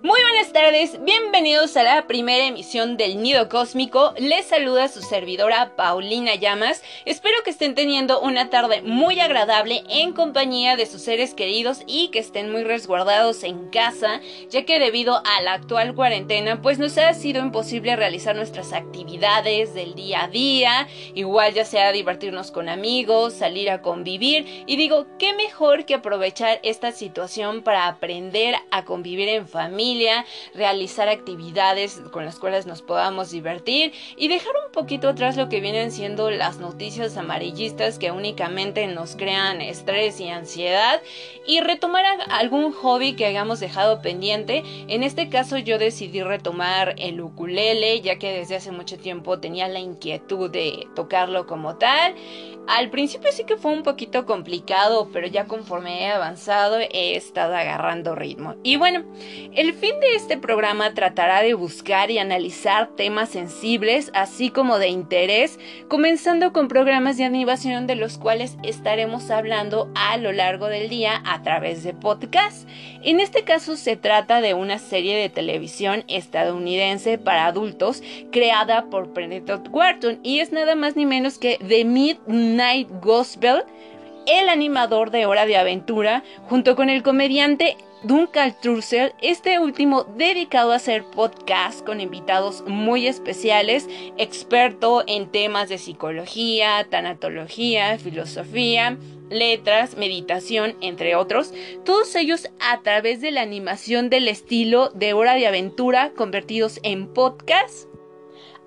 Muy buenas tardes, bienvenidos a la primera emisión del Nido Cósmico. Les saluda su servidora Paulina Llamas. Espero que estén teniendo una tarde muy agradable en compañía de sus seres queridos y que estén muy resguardados en casa, ya que debido a la actual cuarentena, pues nos ha sido imposible realizar nuestras actividades del día a día, igual ya sea divertirnos con amigos, salir a convivir. Y digo, qué mejor que aprovechar esta situación para aprender a convivir en familia realizar actividades con las cuales nos podamos divertir y dejar un poquito atrás lo que vienen siendo las noticias amarillistas que únicamente nos crean estrés y ansiedad y retomar algún hobby que hayamos dejado pendiente. En este caso yo decidí retomar el ukulele ya que desde hace mucho tiempo tenía la inquietud de tocarlo como tal. Al principio sí que fue un poquito complicado, pero ya conforme he avanzado he estado agarrando ritmo. Y bueno, el fin de este programa tratará de buscar y analizar temas sensibles, así como de interés, comenzando con programas de animación de los cuales estaremos hablando a lo largo del día a través de podcast. En este caso se trata de una serie de televisión estadounidense para adultos creada por Predator Wharton y es nada más ni menos que The Midnight Night Gospel, el animador de Hora de Aventura, junto con el comediante Duncan Trussell, este último dedicado a hacer podcast con invitados muy especiales, experto en temas de psicología, tanatología, filosofía, letras, meditación, entre otros, todos ellos a través de la animación del estilo de Hora de Aventura convertidos en podcast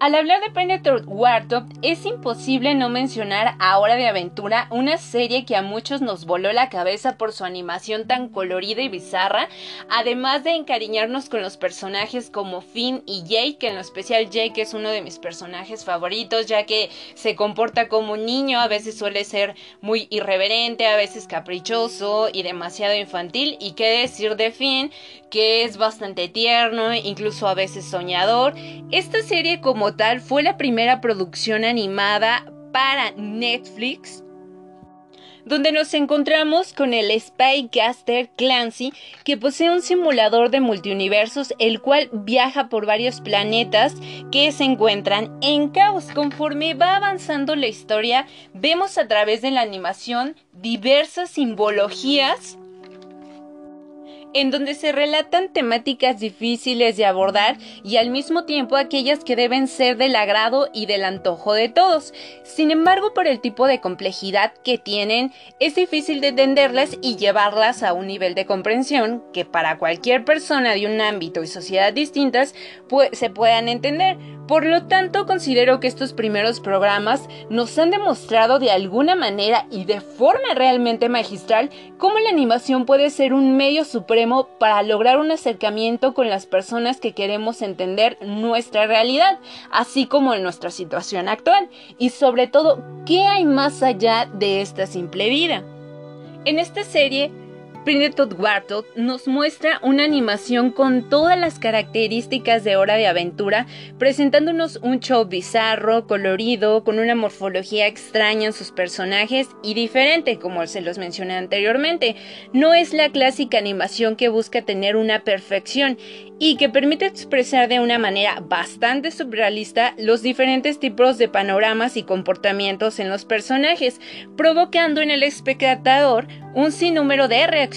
al hablar de Predator Wartop, es imposible no mencionar a Hora de Aventura, una serie que a muchos nos voló la cabeza por su animación tan colorida y bizarra, además de encariñarnos con los personajes como Finn y Jake, que en lo especial Jake es uno de mis personajes favoritos, ya que se comporta como un niño, a veces suele ser muy irreverente, a veces caprichoso y demasiado infantil, y qué decir de Finn, que es bastante tierno, incluso a veces soñador. Esta serie como tal fue la primera producción animada para Netflix donde nos encontramos con el Spycaster Clancy, que posee un simulador de multiuniversos, el cual viaja por varios planetas que se encuentran en caos. Conforme va avanzando la historia, vemos a través de la animación diversas simbologías en donde se relatan temáticas difíciles de abordar y al mismo tiempo aquellas que deben ser del agrado y del antojo de todos. Sin embargo, por el tipo de complejidad que tienen, es difícil de entenderlas y llevarlas a un nivel de comprensión que para cualquier persona de un ámbito y sociedad distintas se puedan entender. Por lo tanto, considero que estos primeros programas nos han demostrado de alguna manera y de forma realmente magistral cómo la animación puede ser un medio supremo para lograr un acercamiento con las personas que queremos entender nuestra realidad, así como nuestra situación actual, y sobre todo, ¿qué hay más allá de esta simple vida? En esta serie Printed Warthog nos muestra una animación con todas las características de Hora de Aventura, presentándonos un show bizarro, colorido, con una morfología extraña en sus personajes y diferente, como se los mencioné anteriormente. No es la clásica animación que busca tener una perfección y que permite expresar de una manera bastante surrealista los diferentes tipos de panoramas y comportamientos en los personajes, provocando en el espectador un sinnúmero de reacciones.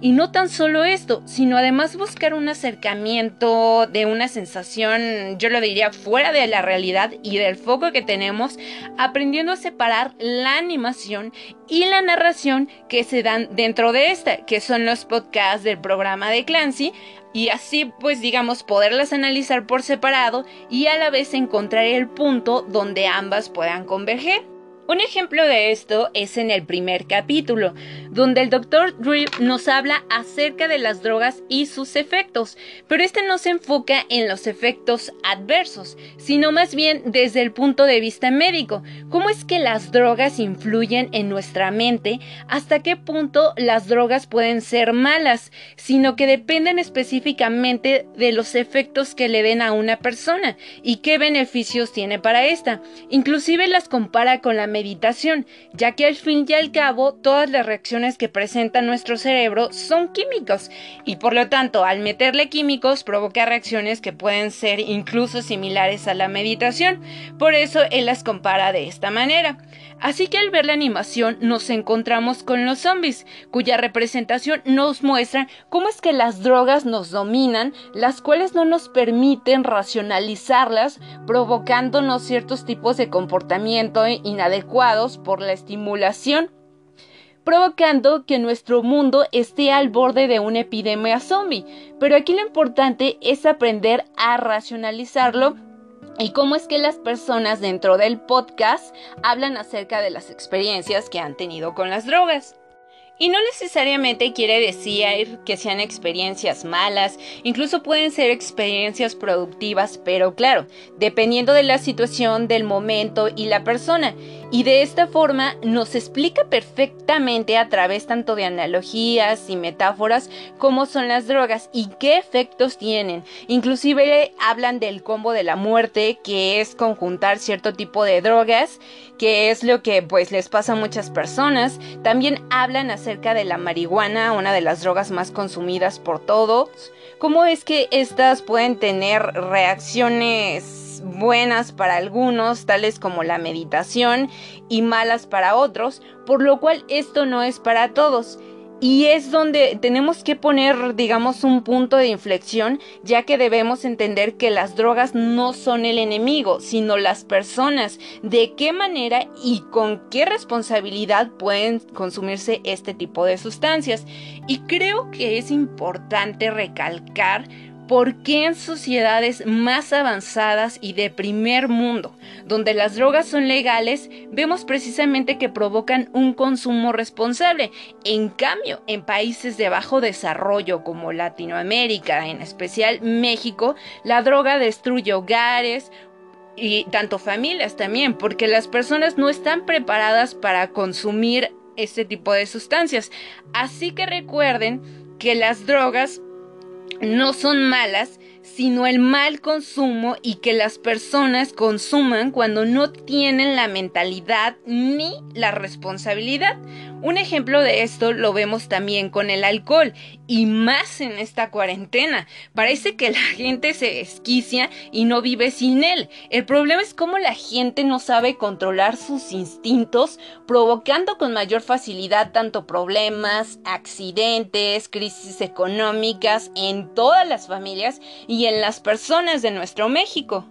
Y no tan solo esto, sino además buscar un acercamiento de una sensación, yo lo diría, fuera de la realidad y del foco que tenemos, aprendiendo a separar la animación y la narración que se dan dentro de esta, que son los podcasts del programa de Clancy, y así pues digamos poderlas analizar por separado y a la vez encontrar el punto donde ambas puedan converger. Un ejemplo de esto es en el primer capítulo, donde el Dr. Drip nos habla acerca de las drogas y sus efectos, pero este no se enfoca en los efectos adversos, sino más bien desde el punto de vista médico, es que las drogas influyen en nuestra mente, hasta qué punto las drogas pueden ser malas, sino que dependen específicamente de los efectos que le den a una persona y qué beneficios tiene para esta. Inclusive las compara con la meditación, ya que al fin y al cabo todas las reacciones que presenta nuestro cerebro son químicos y por lo tanto al meterle químicos provoca reacciones que pueden ser incluso similares a la meditación. Por eso él las compara de esta manera. Así que al ver la animación nos encontramos con los zombies, cuya representación nos muestra cómo es que las drogas nos dominan, las cuales no nos permiten racionalizarlas, provocándonos ciertos tipos de comportamiento inadecuados por la estimulación provocando que nuestro mundo esté al borde de una epidemia zombie. Pero aquí lo importante es aprender a racionalizarlo y cómo es que las personas dentro del podcast hablan acerca de las experiencias que han tenido con las drogas. Y no necesariamente quiere decir que sean experiencias malas, incluso pueden ser experiencias productivas, pero claro, dependiendo de la situación, del momento y la persona. Y de esta forma nos explica perfectamente a través tanto de analogías y metáforas cómo son las drogas y qué efectos tienen. Inclusive hablan del combo de la muerte, que es conjuntar cierto tipo de drogas, que es lo que pues les pasa a muchas personas. También hablan acerca de la marihuana, una de las drogas más consumidas por todos. Cómo es que estas pueden tener reacciones buenas para algunos, tales como la meditación, y malas para otros, por lo cual esto no es para todos. Y es donde tenemos que poner, digamos, un punto de inflexión, ya que debemos entender que las drogas no son el enemigo, sino las personas. De qué manera y con qué responsabilidad pueden consumirse este tipo de sustancias. Y creo que es importante recalcar ¿Por qué en sociedades más avanzadas y de primer mundo, donde las drogas son legales, vemos precisamente que provocan un consumo responsable? En cambio, en países de bajo desarrollo como Latinoamérica, en especial México, la droga destruye hogares, y tanto familias también, porque las personas no están preparadas para consumir este tipo de sustancias. Así que recuerden que las drogas no son malas, sino el mal consumo y que las personas consuman cuando no tienen la mentalidad ni la responsabilidad. Un ejemplo de esto lo vemos también con el alcohol y más en esta cuarentena. Parece que la gente se esquicia y no vive sin él. El problema es cómo la gente no sabe controlar sus instintos, provocando con mayor facilidad tanto problemas, accidentes, crisis económicas en todas las familias y en las personas de nuestro México.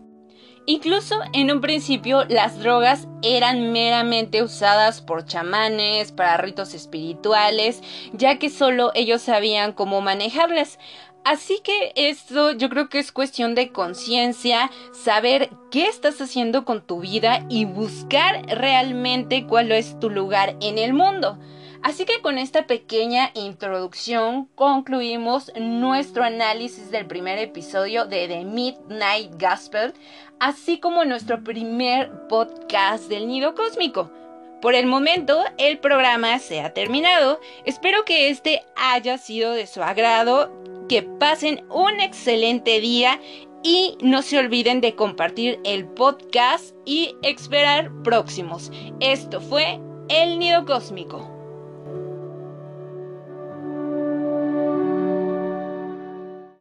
Incluso en un principio las drogas eran meramente usadas por chamanes para ritos espirituales, ya que solo ellos sabían cómo manejarlas. Así que esto yo creo que es cuestión de conciencia, saber qué estás haciendo con tu vida y buscar realmente cuál es tu lugar en el mundo. Así que con esta pequeña introducción concluimos nuestro análisis del primer episodio de The Midnight Gospel, así como nuestro primer podcast del Nido Cósmico. Por el momento, el programa se ha terminado. Espero que este haya sido de su agrado, que pasen un excelente día y no se olviden de compartir el podcast y esperar próximos. Esto fue El Nido Cósmico.